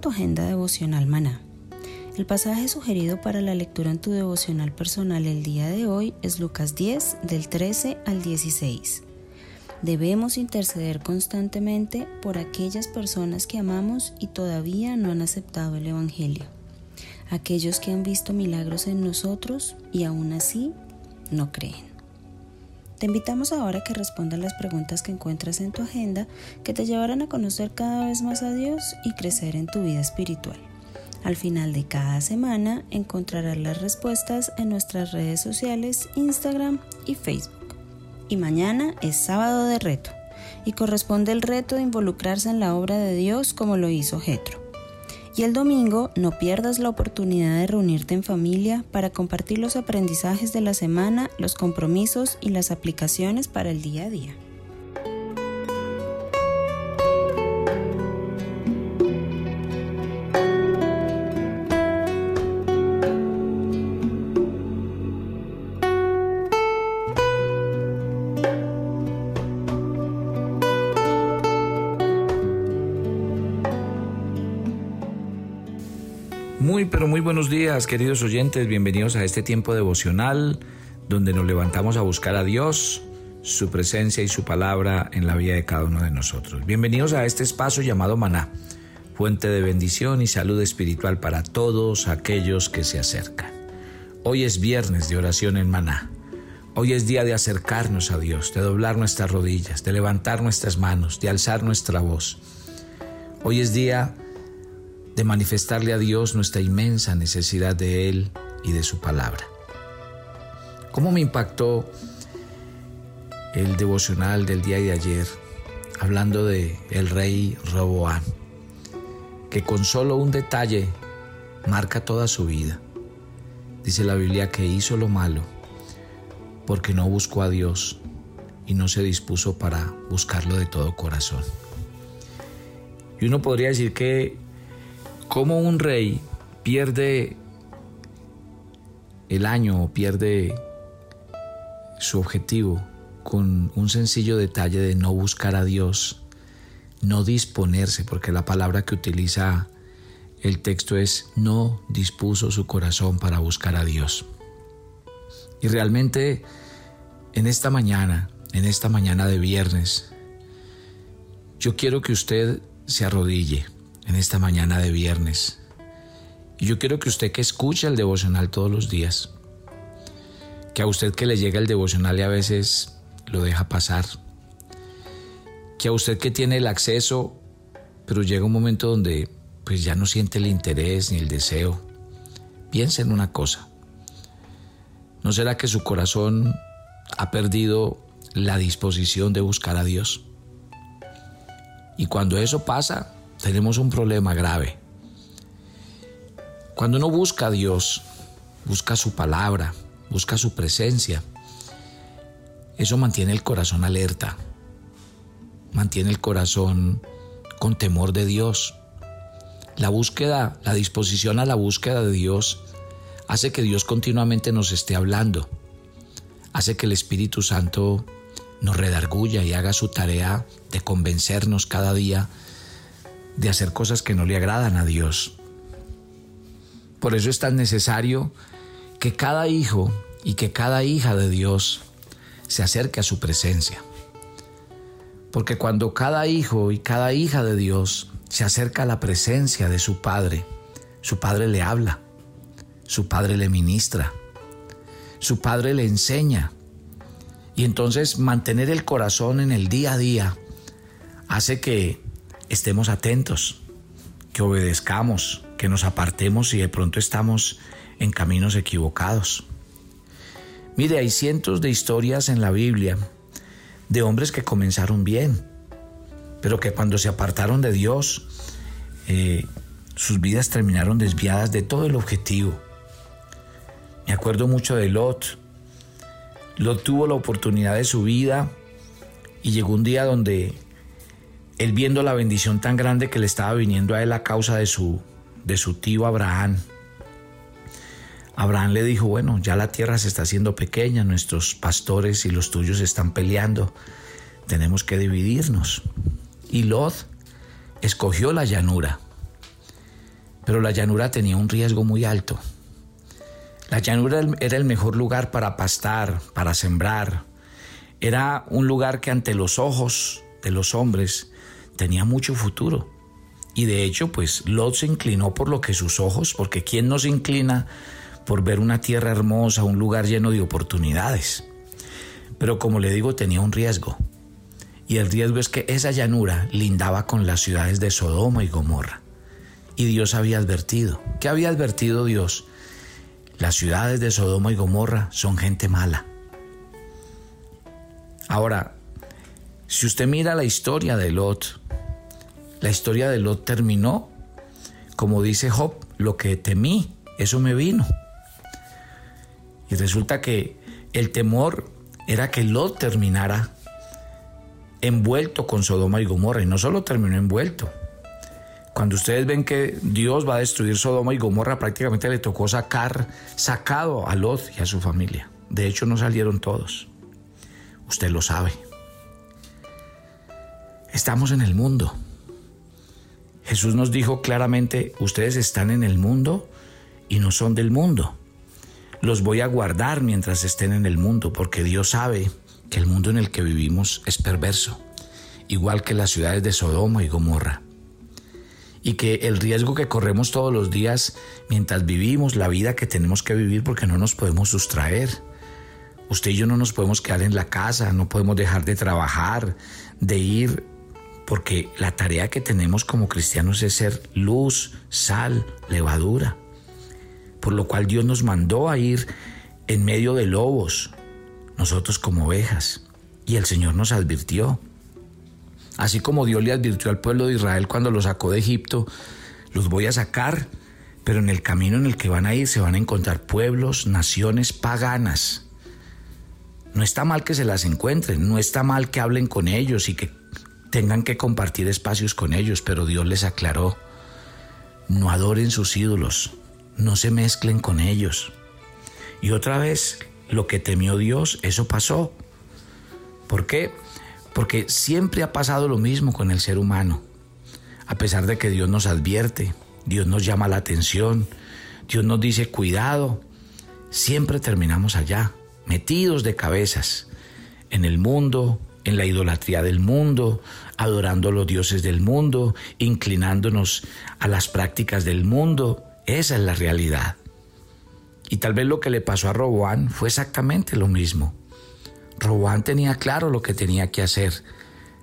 Tu agenda devocional maná. El pasaje sugerido para la lectura en tu devocional personal el día de hoy es Lucas 10 del 13 al 16. Debemos interceder constantemente por aquellas personas que amamos y todavía no han aceptado el Evangelio, aquellos que han visto milagros en nosotros y aún así no creen. Te invitamos ahora a que respondas las preguntas que encuentras en tu agenda que te llevarán a conocer cada vez más a Dios y crecer en tu vida espiritual. Al final de cada semana encontrarás las respuestas en nuestras redes sociales, Instagram y Facebook. Y mañana es sábado de reto y corresponde el reto de involucrarse en la obra de Dios como lo hizo Jetro. Y el domingo no pierdas la oportunidad de reunirte en familia para compartir los aprendizajes de la semana, los compromisos y las aplicaciones para el día a día. Buenos días, queridos oyentes. Bienvenidos a este tiempo devocional donde nos levantamos a buscar a Dios, su presencia y su palabra en la vida de cada uno de nosotros. Bienvenidos a este espacio llamado Maná, fuente de bendición y salud espiritual para todos aquellos que se acercan. Hoy es viernes de oración en Maná. Hoy es día de acercarnos a Dios, de doblar nuestras rodillas, de levantar nuestras manos, de alzar nuestra voz. Hoy es día de manifestarle a Dios nuestra inmensa necesidad de Él y de su palabra. ¿Cómo me impactó el devocional del día de ayer hablando de el rey Roboán, que con solo un detalle marca toda su vida? Dice la Biblia que hizo lo malo porque no buscó a Dios y no se dispuso para buscarlo de todo corazón. Y uno podría decir que cómo un rey pierde el año o pierde su objetivo con un sencillo detalle de no buscar a Dios, no disponerse, porque la palabra que utiliza el texto es no dispuso su corazón para buscar a Dios. Y realmente en esta mañana, en esta mañana de viernes, yo quiero que usted se arrodille en esta mañana de viernes. Y yo quiero que usted que escucha el devocional todos los días, que a usted que le llega el devocional y a veces lo deja pasar, que a usted que tiene el acceso, pero llega un momento donde pues ya no siente el interés ni el deseo, piense en una cosa. ¿No será que su corazón ha perdido la disposición de buscar a Dios? Y cuando eso pasa, tenemos un problema grave. Cuando uno busca a Dios, busca su palabra, busca su presencia, eso mantiene el corazón alerta, mantiene el corazón con temor de Dios. La búsqueda, la disposición a la búsqueda de Dios hace que Dios continuamente nos esté hablando, hace que el Espíritu Santo nos redarguya y haga su tarea de convencernos cada día de hacer cosas que no le agradan a Dios. Por eso es tan necesario que cada hijo y que cada hija de Dios se acerque a su presencia. Porque cuando cada hijo y cada hija de Dios se acerca a la presencia de su Padre, su Padre le habla, su Padre le ministra, su Padre le enseña. Y entonces mantener el corazón en el día a día hace que estemos atentos, que obedezcamos, que nos apartemos si de pronto estamos en caminos equivocados. Mire, hay cientos de historias en la Biblia de hombres que comenzaron bien, pero que cuando se apartaron de Dios, eh, sus vidas terminaron desviadas de todo el objetivo. Me acuerdo mucho de Lot. Lot tuvo la oportunidad de su vida y llegó un día donde él viendo la bendición tan grande que le estaba viniendo a él a causa de su, de su tío Abraham, Abraham le dijo, bueno, ya la tierra se está haciendo pequeña, nuestros pastores y los tuyos están peleando, tenemos que dividirnos. Y Lot escogió la llanura, pero la llanura tenía un riesgo muy alto. La llanura era el mejor lugar para pastar, para sembrar. Era un lugar que ante los ojos de los hombres tenía mucho futuro. Y de hecho, pues Lot se inclinó por lo que sus ojos, porque ¿quién no se inclina por ver una tierra hermosa, un lugar lleno de oportunidades? Pero como le digo, tenía un riesgo. Y el riesgo es que esa llanura lindaba con las ciudades de Sodoma y Gomorra. Y Dios había advertido. ¿Qué había advertido Dios? Las ciudades de Sodoma y Gomorra son gente mala. Ahora, si usted mira la historia de Lot, la historia de Lot terminó, como dice Job, lo que temí, eso me vino. Y resulta que el temor era que Lot terminara envuelto con Sodoma y Gomorra, y no solo terminó envuelto. Cuando ustedes ven que Dios va a destruir Sodoma y Gomorra, prácticamente le tocó sacar, sacado a Lot y a su familia. De hecho, no salieron todos. Usted lo sabe. Estamos en el mundo. Jesús nos dijo claramente, ustedes están en el mundo y no son del mundo. Los voy a guardar mientras estén en el mundo, porque Dios sabe que el mundo en el que vivimos es perverso, igual que las ciudades de Sodoma y Gomorra. Y que el riesgo que corremos todos los días mientras vivimos la vida que tenemos que vivir porque no nos podemos sustraer. Usted y yo no nos podemos quedar en la casa, no podemos dejar de trabajar, de ir porque la tarea que tenemos como cristianos es ser luz, sal, levadura, por lo cual Dios nos mandó a ir en medio de lobos, nosotros como ovejas, y el Señor nos advirtió. Así como Dios le advirtió al pueblo de Israel cuando lo sacó de Egipto, los voy a sacar, pero en el camino en el que van a ir se van a encontrar pueblos, naciones paganas. No está mal que se las encuentren, no está mal que hablen con ellos y que tengan que compartir espacios con ellos, pero Dios les aclaró, no adoren sus ídolos, no se mezclen con ellos. Y otra vez, lo que temió Dios, eso pasó. ¿Por qué? Porque siempre ha pasado lo mismo con el ser humano. A pesar de que Dios nos advierte, Dios nos llama la atención, Dios nos dice cuidado, siempre terminamos allá, metidos de cabezas, en el mundo, en la idolatría del mundo, adorando a los dioses del mundo, inclinándonos a las prácticas del mundo. Esa es la realidad. Y tal vez lo que le pasó a Roboán fue exactamente lo mismo. Roboán tenía claro lo que tenía que hacer,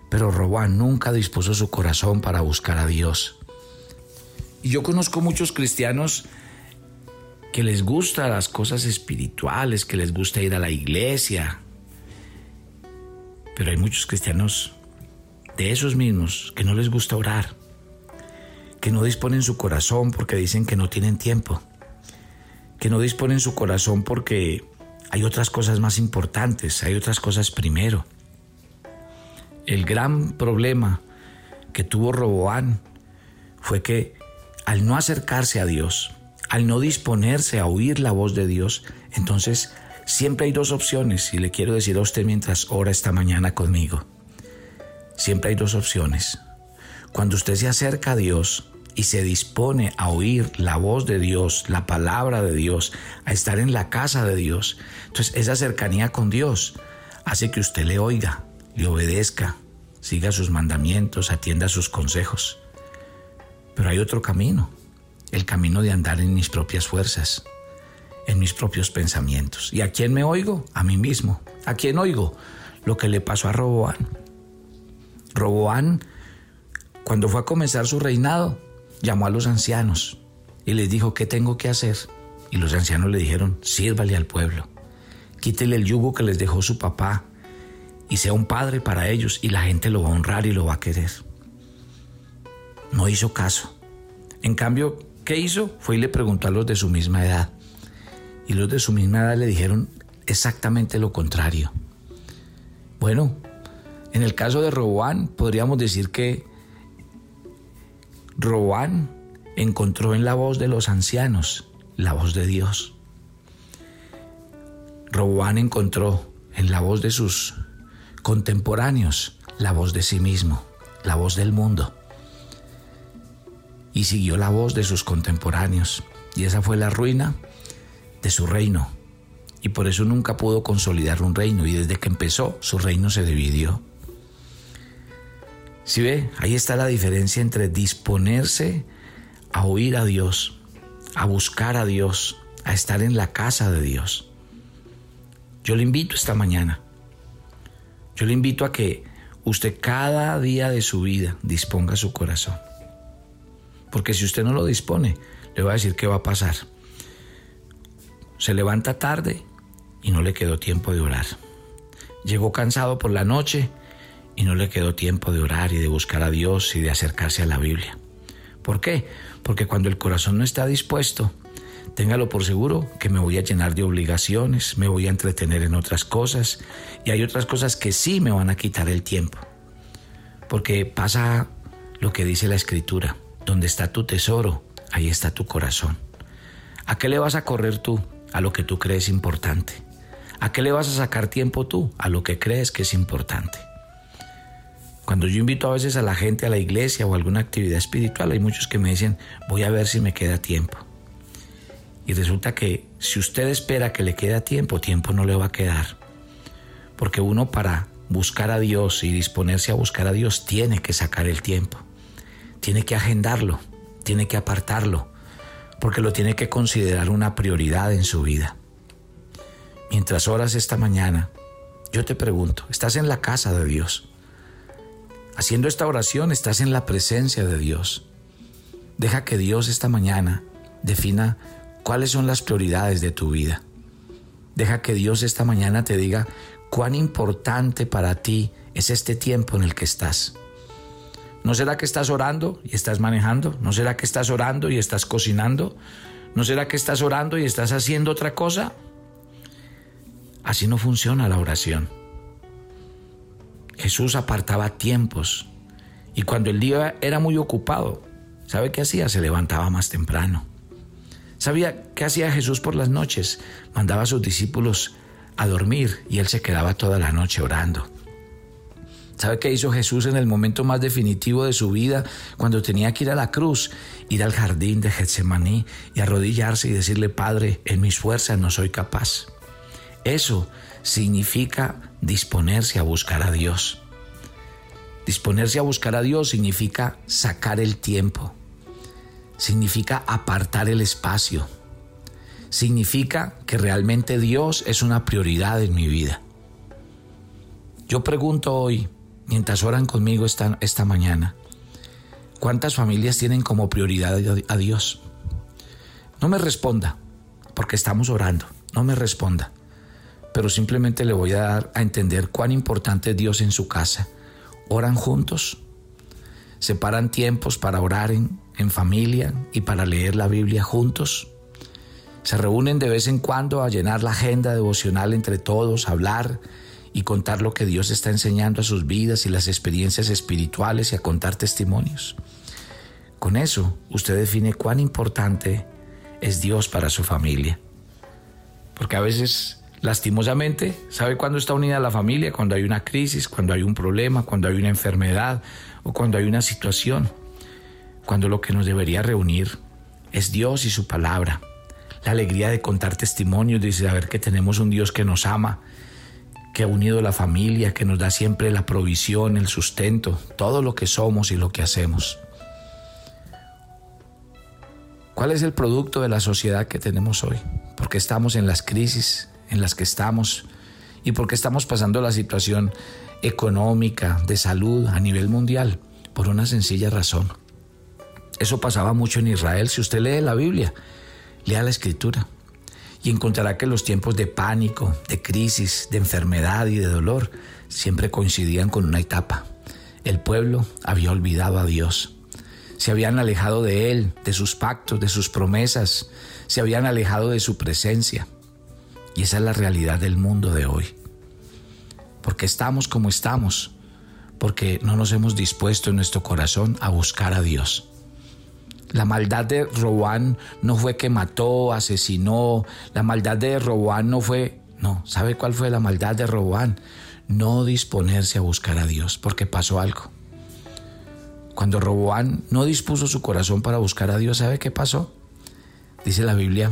pero Roboán nunca dispuso su corazón para buscar a Dios. Y yo conozco muchos cristianos que les gustan las cosas espirituales, que les gusta ir a la iglesia, pero hay muchos cristianos de esos mismos que no les gusta orar, que no disponen su corazón porque dicen que no tienen tiempo, que no disponen su corazón porque hay otras cosas más importantes, hay otras cosas primero. El gran problema que tuvo Roboán fue que al no acercarse a Dios, al no disponerse a oír la voz de Dios, entonces Siempre hay dos opciones y le quiero decir a usted mientras ora esta mañana conmigo. Siempre hay dos opciones. Cuando usted se acerca a Dios, y se dispone a oír la voz de Dios, la palabra de Dios, a estar en la casa de Dios, entonces esa cercanía con Dios hace que usted le oiga, le obedezca, siga sus mandamientos, atienda sus consejos. Pero hay otro camino, el camino de andar en mis propias fuerzas, en mis propios pensamientos. ¿Y a quién me oigo? A mí mismo. ¿A quién oigo? Lo que le pasó a Roboán. Roboán, cuando fue a comenzar su reinado, llamó a los ancianos y les dijo, ¿qué tengo que hacer? Y los ancianos le dijeron, sírvale al pueblo, quítele el yugo que les dejó su papá y sea un padre para ellos y la gente lo va a honrar y lo va a querer. No hizo caso. En cambio, ¿qué hizo? Fue y le preguntó a los de su misma edad. Y los de su misma edad le dijeron exactamente lo contrario. Bueno, en el caso de Roboán podríamos decir que Roboán encontró en la voz de los ancianos la voz de Dios. Roboán encontró en la voz de sus contemporáneos la voz de sí mismo, la voz del mundo. Y siguió la voz de sus contemporáneos. Y esa fue la ruina de su reino. Y por eso nunca pudo consolidar un reino. Y desde que empezó, su reino se dividió. Si ve, ahí está la diferencia entre disponerse a oír a Dios, a buscar a Dios, a estar en la casa de Dios. Yo le invito esta mañana, yo le invito a que usted cada día de su vida disponga su corazón. Porque si usted no lo dispone, le voy a decir qué va a pasar. Se levanta tarde y no le quedó tiempo de orar. Llegó cansado por la noche y no le quedó tiempo de orar y de buscar a Dios y de acercarse a la Biblia. ¿Por qué? Porque cuando el corazón no está dispuesto, téngalo por seguro que me voy a llenar de obligaciones, me voy a entretener en otras cosas y hay otras cosas que sí me van a quitar el tiempo. Porque pasa lo que dice la escritura, donde está tu tesoro, ahí está tu corazón. ¿A qué le vas a correr tú? A lo que tú crees importante. ¿A qué le vas a sacar tiempo tú? A lo que crees que es importante. Cuando yo invito a veces a la gente a la iglesia o a alguna actividad espiritual, hay muchos que me dicen, voy a ver si me queda tiempo. Y resulta que si usted espera que le quede tiempo, tiempo no le va a quedar. Porque uno para buscar a Dios y disponerse a buscar a Dios tiene que sacar el tiempo. Tiene que agendarlo, tiene que apartarlo, porque lo tiene que considerar una prioridad en su vida. Mientras oras esta mañana, yo te pregunto, ¿estás en la casa de Dios? Haciendo esta oración estás en la presencia de Dios. Deja que Dios esta mañana defina cuáles son las prioridades de tu vida. Deja que Dios esta mañana te diga cuán importante para ti es este tiempo en el que estás. ¿No será que estás orando y estás manejando? ¿No será que estás orando y estás cocinando? ¿No será que estás orando y estás haciendo otra cosa? Así no funciona la oración. Jesús apartaba tiempos y cuando el día era muy ocupado, ¿sabe qué hacía? Se levantaba más temprano. ¿Sabía qué hacía Jesús por las noches? Mandaba a sus discípulos a dormir y él se quedaba toda la noche orando. ¿Sabe qué hizo Jesús en el momento más definitivo de su vida, cuando tenía que ir a la cruz, ir al jardín de Getsemaní y arrodillarse y decirle, Padre, en mis fuerzas no soy capaz? Eso significa disponerse a buscar a Dios. Disponerse a buscar a Dios significa sacar el tiempo, significa apartar el espacio, significa que realmente Dios es una prioridad en mi vida. Yo pregunto hoy, mientras oran conmigo esta, esta mañana, ¿cuántas familias tienen como prioridad a Dios? No me responda, porque estamos orando, no me responda pero simplemente le voy a dar a entender cuán importante es Dios en su casa. Oran juntos, separan tiempos para orar en, familia y para leer la Biblia juntos. Se reúnen de vez en cuando a llenar la agenda devocional entre todos, hablar y contar lo que Dios está enseñando a sus vidas y las experiencias espirituales y a contar testimonios. Con eso, usted define cuán importante es Dios para su familia. Porque a veces Lastimosamente, ¿sabe cuándo está unida la familia? Cuando hay una crisis, cuando hay un problema, cuando hay una enfermedad o cuando hay una situación. cuando lo que nos debería reunir es Dios y su palabra. La alegría de contar testimonios, de saber que tenemos un Dios que nos ama, que ha unido la familia, que nos da siempre la provisión, el sustento, todo lo que somos y lo que hacemos. ¿Cuál es el producto de la sociedad que tenemos hoy? Porque estamos en las crisis en las que estamos y porque estamos pasando la situación económica, de salud a nivel mundial, por una sencilla razón. Eso pasaba mucho en Israel. Si usted lee la Biblia, lea la escritura y encontrará que los tiempos de pánico, de crisis, de enfermedad y de dolor siempre coincidían con una etapa. El pueblo había olvidado a Dios. Se habían alejado de Él, de sus pactos, de sus promesas. Se habían alejado de su presencia. Y esa es la realidad del mundo de hoy. Porque estamos como estamos. Porque no nos hemos dispuesto en nuestro corazón a buscar a Dios. La maldad de Robán no fue que mató, asesinó. La maldad de Robán no fue... No, ¿sabe cuál fue la maldad de Robán? No disponerse a buscar a Dios, porque pasó algo. Cuando Roboán no dispuso su corazón para buscar a Dios, ¿sabe qué pasó? Dice la Biblia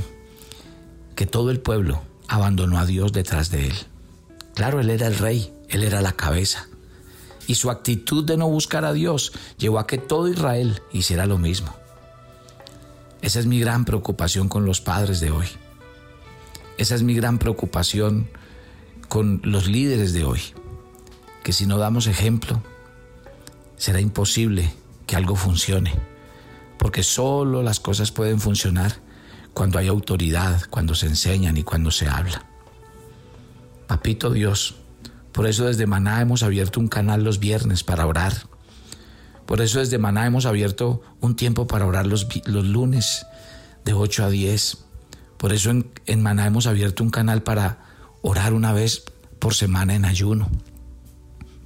que todo el pueblo abandonó a Dios detrás de él. Claro, él era el rey, él era la cabeza. Y su actitud de no buscar a Dios llevó a que todo Israel hiciera lo mismo. Esa es mi gran preocupación con los padres de hoy. Esa es mi gran preocupación con los líderes de hoy. Que si no damos ejemplo, será imposible que algo funcione. Porque solo las cosas pueden funcionar cuando hay autoridad, cuando se enseñan y cuando se habla. Papito Dios, por eso desde Maná hemos abierto un canal los viernes para orar por eso desde Maná hemos abierto un tiempo para orar los, los lunes de 8 a 10. Por eso en, en Maná hemos abierto un canal para orar una vez por semana en ayuno.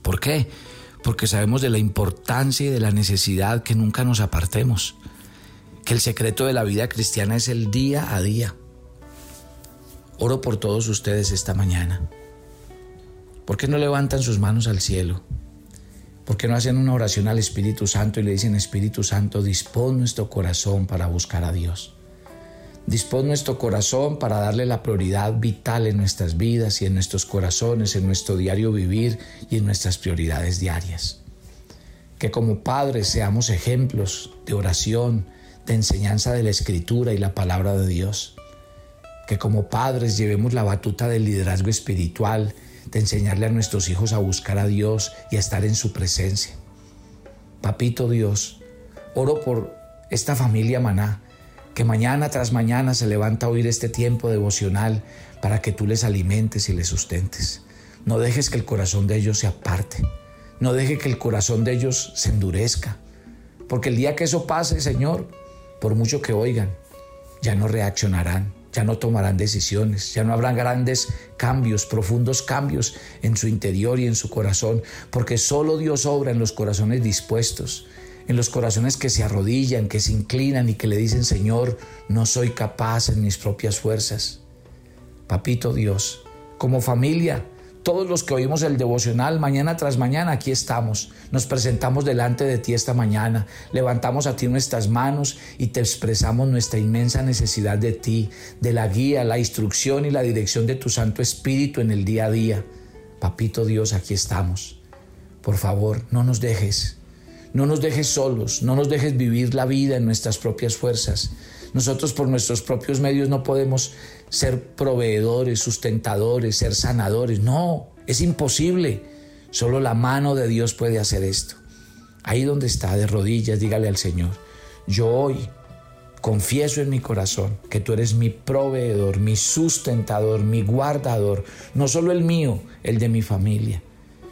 ¿Por qué? Porque sabemos de la importancia y de la necesidad que nunca nos apartemos. Que el secreto de la vida cristiana es el día a día. Oro por todos ustedes esta mañana. ¿Por qué no levantan sus manos al cielo? ¿Por qué no hacen una oración al Espíritu Santo y le dicen, Espíritu Santo, dispón nuestro corazón para buscar a Dios? Dispón nuestro corazón para darle la prioridad vital en nuestras vidas y en nuestros corazones, en nuestro diario vivir y en nuestras prioridades diarias. Que como padres seamos ejemplos de oración, de enseñanza de la Escritura y la palabra de Dios. Que como padres llevemos la batuta del liderazgo espiritual de enseñarle a nuestros hijos a buscar a Dios y a estar en su presencia. Papito Dios, oro por esta familia maná, que mañana tras mañana se levanta a oír este tiempo devocional para que tú les alimentes y les sustentes. No dejes que el corazón de ellos se aparte. No deje que el corazón de ellos se endurezca. Porque el día que eso pase, Señor, por mucho que oigan, ya no reaccionarán, ya no tomarán decisiones, ya no habrán grandes cambios, profundos cambios en su interior y en su corazón, porque solo Dios obra en los corazones dispuestos, en los corazones que se arrodillan, que se inclinan y que le dicen, Señor, no soy capaz en mis propias fuerzas. Papito Dios, como familia, todos los que oímos el devocional mañana tras mañana, aquí estamos. Nos presentamos delante de ti esta mañana, levantamos a ti nuestras manos y te expresamos nuestra inmensa necesidad de ti, de la guía, la instrucción y la dirección de tu Santo Espíritu en el día a día. Papito Dios, aquí estamos. Por favor, no nos dejes. No nos dejes solos, no nos dejes vivir la vida en nuestras propias fuerzas. Nosotros por nuestros propios medios no podemos ser proveedores, sustentadores, ser sanadores. No, es imposible. Solo la mano de Dios puede hacer esto. Ahí donde está, de rodillas, dígale al Señor, yo hoy confieso en mi corazón que tú eres mi proveedor, mi sustentador, mi guardador, no solo el mío, el de mi familia.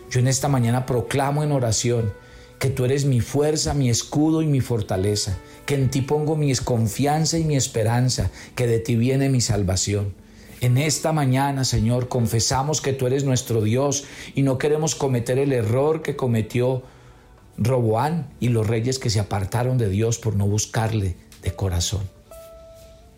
Yo en esta mañana proclamo en oración que tú eres mi fuerza, mi escudo y mi fortaleza, que en ti pongo mi confianza y mi esperanza, que de ti viene mi salvación. En esta mañana, Señor, confesamos que tú eres nuestro Dios y no queremos cometer el error que cometió Roboán y los reyes que se apartaron de Dios por no buscarle de corazón.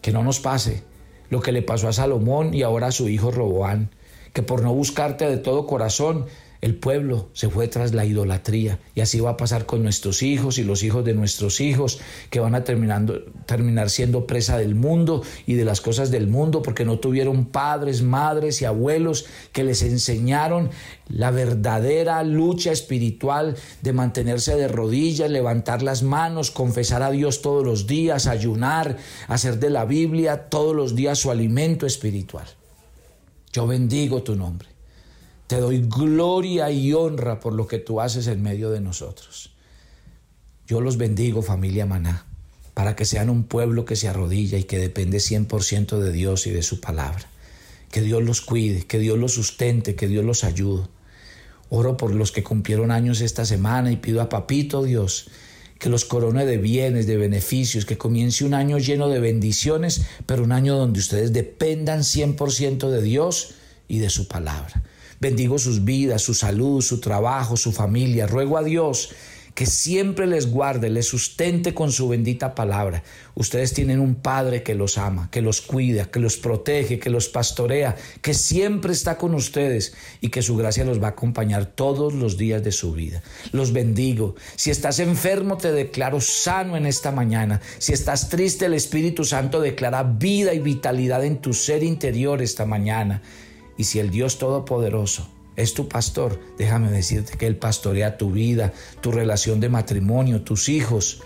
Que no nos pase lo que le pasó a Salomón y ahora a su hijo Roboán, que por no buscarte de todo corazón el pueblo se fue tras la idolatría y así va a pasar con nuestros hijos y los hijos de nuestros hijos que van a terminando, terminar siendo presa del mundo y de las cosas del mundo porque no tuvieron padres, madres y abuelos que les enseñaron la verdadera lucha espiritual de mantenerse de rodillas, levantar las manos, confesar a Dios todos los días, ayunar, hacer de la Biblia todos los días su alimento espiritual. Yo bendigo tu nombre. Te doy gloria y honra por lo que tú haces en medio de nosotros. Yo los bendigo, familia Maná, para que sean un pueblo que se arrodilla y que depende 100% de Dios y de su palabra. Que Dios los cuide, que Dios los sustente, que Dios los ayude. Oro por los que cumplieron años esta semana y pido a Papito Dios que los corone de bienes, de beneficios, que comience un año lleno de bendiciones, pero un año donde ustedes dependan 100% de Dios y de su palabra. Bendigo sus vidas, su salud, su trabajo, su familia. Ruego a Dios que siempre les guarde, les sustente con su bendita palabra. Ustedes tienen un Padre que los ama, que los cuida, que los protege, que los pastorea, que siempre está con ustedes y que su gracia los va a acompañar todos los días de su vida. Los bendigo. Si estás enfermo, te declaro sano en esta mañana. Si estás triste, el Espíritu Santo declara vida y vitalidad en tu ser interior esta mañana. Y si el Dios Todopoderoso es tu pastor, déjame decirte que Él pastorea tu vida, tu relación de matrimonio, tus hijos.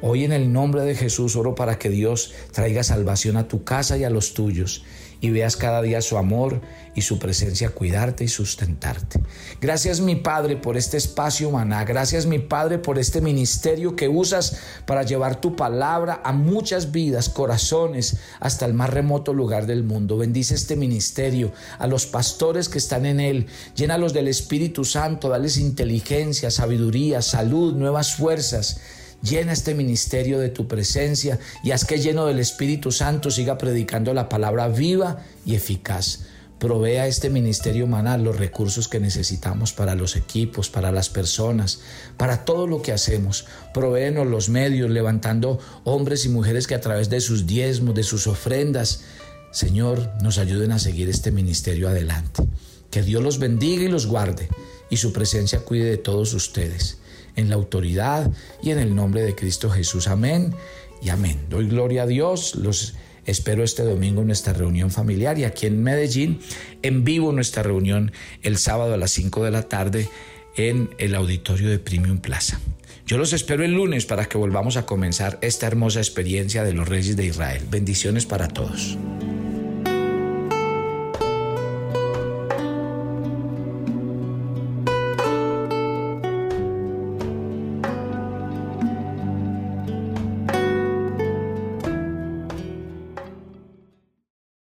Hoy en el nombre de Jesús oro para que Dios traiga salvación a tu casa y a los tuyos y veas cada día su amor y su presencia cuidarte y sustentarte. Gracias mi Padre por este espacio maná. Gracias mi Padre por este ministerio que usas para llevar tu palabra a muchas vidas, corazones, hasta el más remoto lugar del mundo. Bendice este ministerio, a los pastores que están en él. Llénalos del Espíritu Santo, dales inteligencia, sabiduría, salud, nuevas fuerzas. Llena este ministerio de tu presencia y haz que lleno del Espíritu Santo siga predicando la palabra viva y eficaz. Provee a este ministerio manal los recursos que necesitamos para los equipos, para las personas, para todo lo que hacemos. Provéenos los medios, levantando hombres y mujeres que a través de sus diezmos, de sus ofrendas, Señor, nos ayuden a seguir este ministerio adelante. Que Dios los bendiga y los guarde y su presencia cuide de todos ustedes en la autoridad y en el nombre de Cristo Jesús. Amén y amén. Doy gloria a Dios. Los espero este domingo en nuestra reunión familiar y aquí en Medellín en vivo nuestra reunión el sábado a las 5 de la tarde en el auditorio de Premium Plaza. Yo los espero el lunes para que volvamos a comenzar esta hermosa experiencia de los reyes de Israel. Bendiciones para todos.